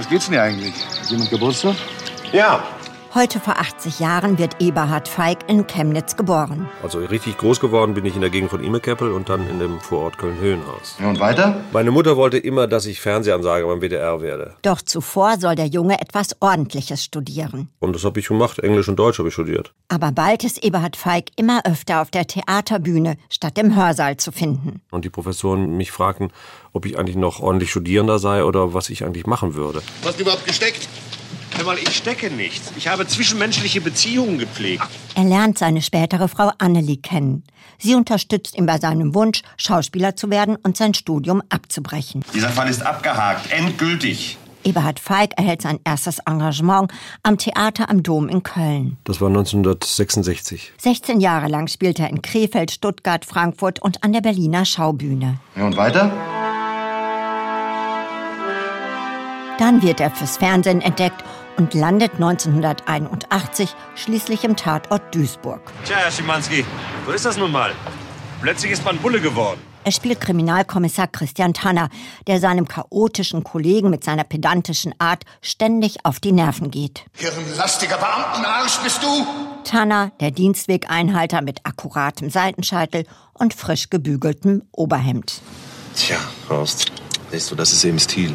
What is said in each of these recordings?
Was geht's denn hier eigentlich? Hat jemand Geburtstag? Ja, Heute vor 80 Jahren wird Eberhard Feig in Chemnitz geboren. Also richtig groß geworden bin ich in der Gegend von Imekeppel und dann in dem Vorort Köln-Höhenhaus. Ja, und weiter? Meine Mutter wollte immer, dass ich Fernsehansager beim WDR werde. Doch zuvor soll der Junge etwas Ordentliches studieren. Und das habe ich gemacht. Englisch und Deutsch habe ich studiert. Aber bald ist Eberhard Feig immer öfter auf der Theaterbühne statt im Hörsaal zu finden. Und die Professoren mich fragten, ob ich eigentlich noch ordentlich Studierender sei oder was ich eigentlich machen würde. Was hast du überhaupt gesteckt? Hör mal, ich stecke nichts. Ich habe zwischenmenschliche Beziehungen gepflegt. Er lernt seine spätere Frau Annelie kennen. Sie unterstützt ihn bei seinem Wunsch, Schauspieler zu werden und sein Studium abzubrechen. Dieser Fall ist abgehakt, endgültig. Eberhard Feig erhält sein erstes Engagement am Theater am Dom in Köln. Das war 1966. 16 Jahre lang spielt er in Krefeld, Stuttgart, Frankfurt und an der Berliner Schaubühne. Ja, und weiter? Dann wird er fürs Fernsehen entdeckt und landet 1981 schließlich im Tatort Duisburg. Tja, Herr Schimanski, so ist das nun mal. Plötzlich ist man Bulle geworden. Er spielt Kriminalkommissar Christian Tanner, der seinem chaotischen Kollegen mit seiner pedantischen Art ständig auf die Nerven geht. Hirnlastiger Beamtenarsch bist du? Tanner, der Dienstwegeinhalter mit akkuratem Seitenscheitel und frisch gebügeltem Oberhemd. Tja, Horst, siehst du, das ist eben Stil.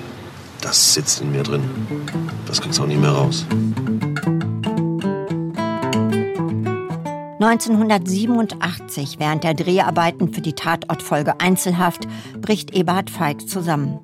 Das sitzt in mir drin. Das kriegst du auch nie mehr raus. 1987, während der Dreharbeiten für die Tatortfolge Einzelhaft, bricht Eberhard Feig zusammen.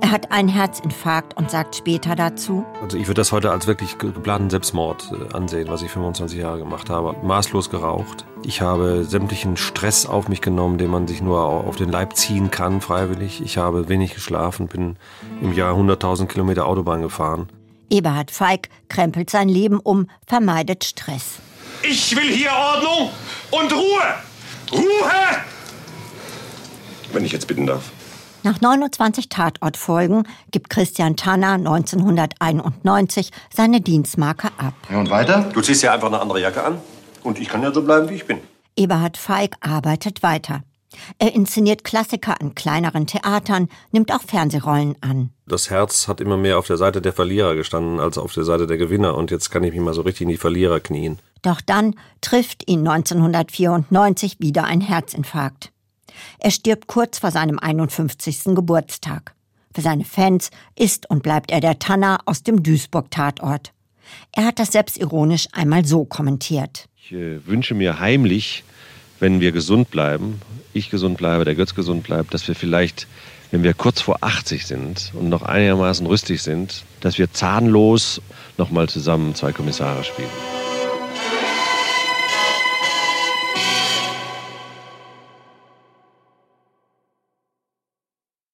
Er hat einen Herzinfarkt und sagt später dazu, Also ich würde das heute als wirklich ge- geplanten Selbstmord äh, ansehen, was ich 25 Jahre gemacht habe. Maßlos geraucht. Ich habe sämtlichen Stress auf mich genommen, den man sich nur au- auf den Leib ziehen kann, freiwillig. Ich habe wenig geschlafen, bin im Jahr 100.000 Kilometer Autobahn gefahren. Eberhard Feig krempelt sein Leben um, vermeidet Stress. Ich will hier Ordnung und Ruhe. Ruhe! Wenn ich jetzt bitten darf. Nach 29 Tatortfolgen gibt Christian Tanner 1991 seine Dienstmarke ab. Ja, und weiter? Du ziehst ja einfach eine andere Jacke an. Und ich kann ja so bleiben, wie ich bin. Eberhard Feig arbeitet weiter. Er inszeniert Klassiker an kleineren Theatern, nimmt auch Fernsehrollen an. Das Herz hat immer mehr auf der Seite der Verlierer gestanden als auf der Seite der Gewinner. Und jetzt kann ich mich mal so richtig in die Verlierer knien. Doch dann trifft ihn 1994 wieder ein Herzinfarkt. Er stirbt kurz vor seinem 51. Geburtstag. Für seine Fans ist und bleibt er der Tanner aus dem Duisburg-Tatort. Er hat das selbstironisch einmal so kommentiert. Ich äh, wünsche mir heimlich, wenn wir gesund bleiben, ich gesund bleibe, der Götz gesund bleibt, dass wir vielleicht, wenn wir kurz vor 80 sind und noch einigermaßen rüstig sind, dass wir zahnlos nochmal zusammen zwei Kommissare spielen.